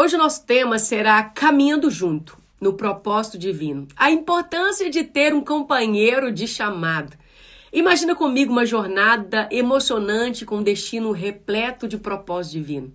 Hoje o nosso tema será Caminhando Junto, no propósito divino. A importância de ter um companheiro de chamado. Imagina comigo uma jornada emocionante com um destino repleto de propósito divino.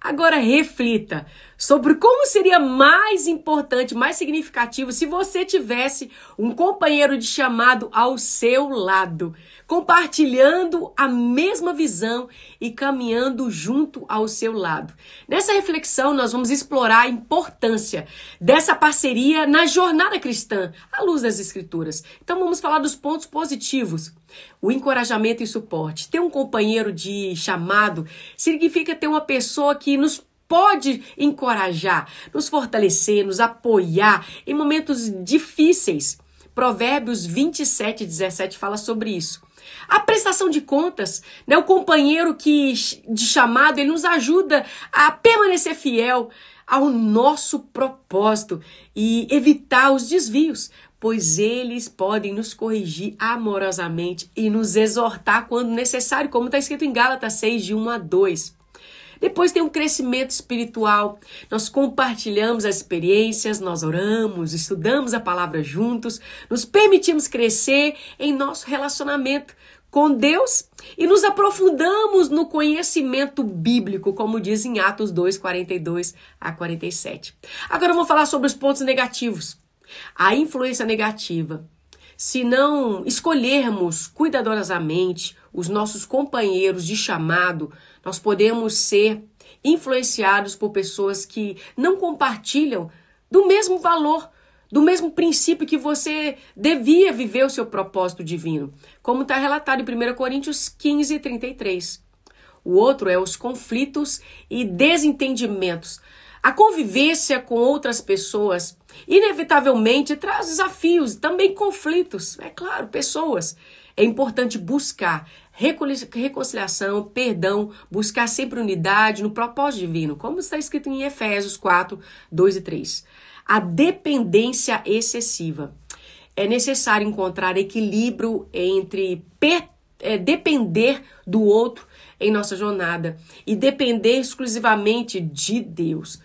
Agora reflita sobre como seria mais importante, mais significativo se você tivesse um companheiro de chamado ao seu lado compartilhando a mesma visão e caminhando junto ao seu lado. Nessa reflexão, nós vamos explorar a importância dessa parceria na jornada cristã, à luz das Escrituras. Então, vamos falar dos pontos positivos. O encorajamento e suporte. Ter um companheiro de chamado significa ter uma pessoa que nos pode encorajar, nos fortalecer, nos apoiar em momentos difíceis. Provérbios 27, 17 fala sobre isso. A prestação de contas, né? O companheiro que de chamado, ele nos ajuda a permanecer fiel ao nosso propósito e evitar os desvios, pois eles podem nos corrigir amorosamente e nos exortar quando necessário, como está escrito em Gálatas 6, de 1 a 2. Depois tem um crescimento espiritual. Nós compartilhamos as experiências, nós oramos, estudamos a palavra juntos, nos permitimos crescer em nosso relacionamento com Deus e nos aprofundamos no conhecimento bíblico, como diz em Atos 2, 42 a 47. Agora eu vou falar sobre os pontos negativos. A influência negativa. Se não escolhermos cuidadosamente os nossos companheiros de chamado, nós podemos ser influenciados por pessoas que não compartilham do mesmo valor, do mesmo princípio que você devia viver o seu propósito divino, como está relatado em 1 Coríntios 15, 33. O outro é os conflitos e desentendimentos. A convivência com outras pessoas inevitavelmente traz desafios, também conflitos, é claro, pessoas. É importante buscar reconciliação, perdão, buscar sempre unidade no propósito divino, como está escrito em Efésios 4, 2 e 3. A dependência excessiva. É necessário encontrar equilíbrio entre é, depender do outro em nossa jornada e depender exclusivamente de Deus.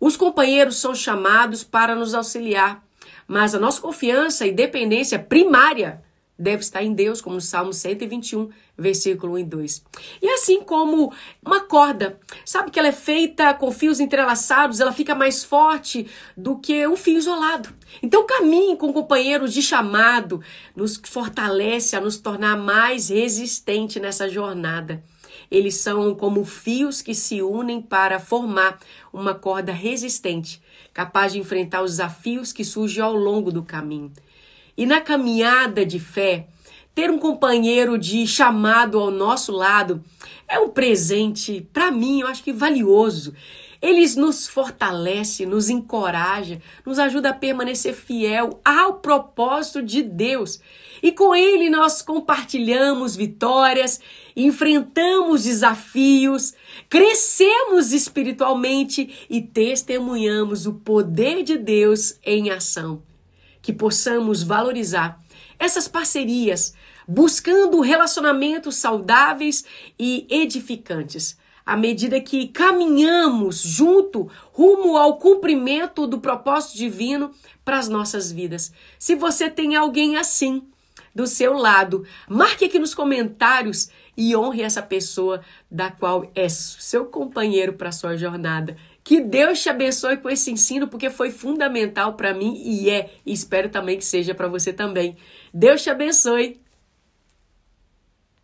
Os companheiros são chamados para nos auxiliar, mas a nossa confiança e dependência primária deve estar em Deus, como no Salmo 121, versículo 1 e 2. E assim como uma corda, sabe que ela é feita com fios entrelaçados, ela fica mais forte do que um fio isolado. Então caminhe com companheiros de chamado, nos fortalece a nos tornar mais resistente nessa jornada. Eles são como fios que se unem para formar uma corda resistente, capaz de enfrentar os desafios que surgem ao longo do caminho. E na caminhada de fé, ter um companheiro de chamado ao nosso lado é um presente, para mim, eu acho que valioso. Eles nos fortalece, nos encoraja, nos ajuda a permanecer fiel ao propósito de Deus. E com ele nós compartilhamos vitórias, enfrentamos desafios, crescemos espiritualmente e testemunhamos o poder de Deus em ação que possamos valorizar essas parcerias, buscando relacionamentos saudáveis e edificantes, à medida que caminhamos junto rumo ao cumprimento do propósito divino para as nossas vidas. Se você tem alguém assim do seu lado, marque aqui nos comentários e honre essa pessoa da qual é seu companheiro para sua jornada. Que Deus te abençoe com esse ensino, porque foi fundamental para mim e é, e espero também que seja para você também. Deus te abençoe.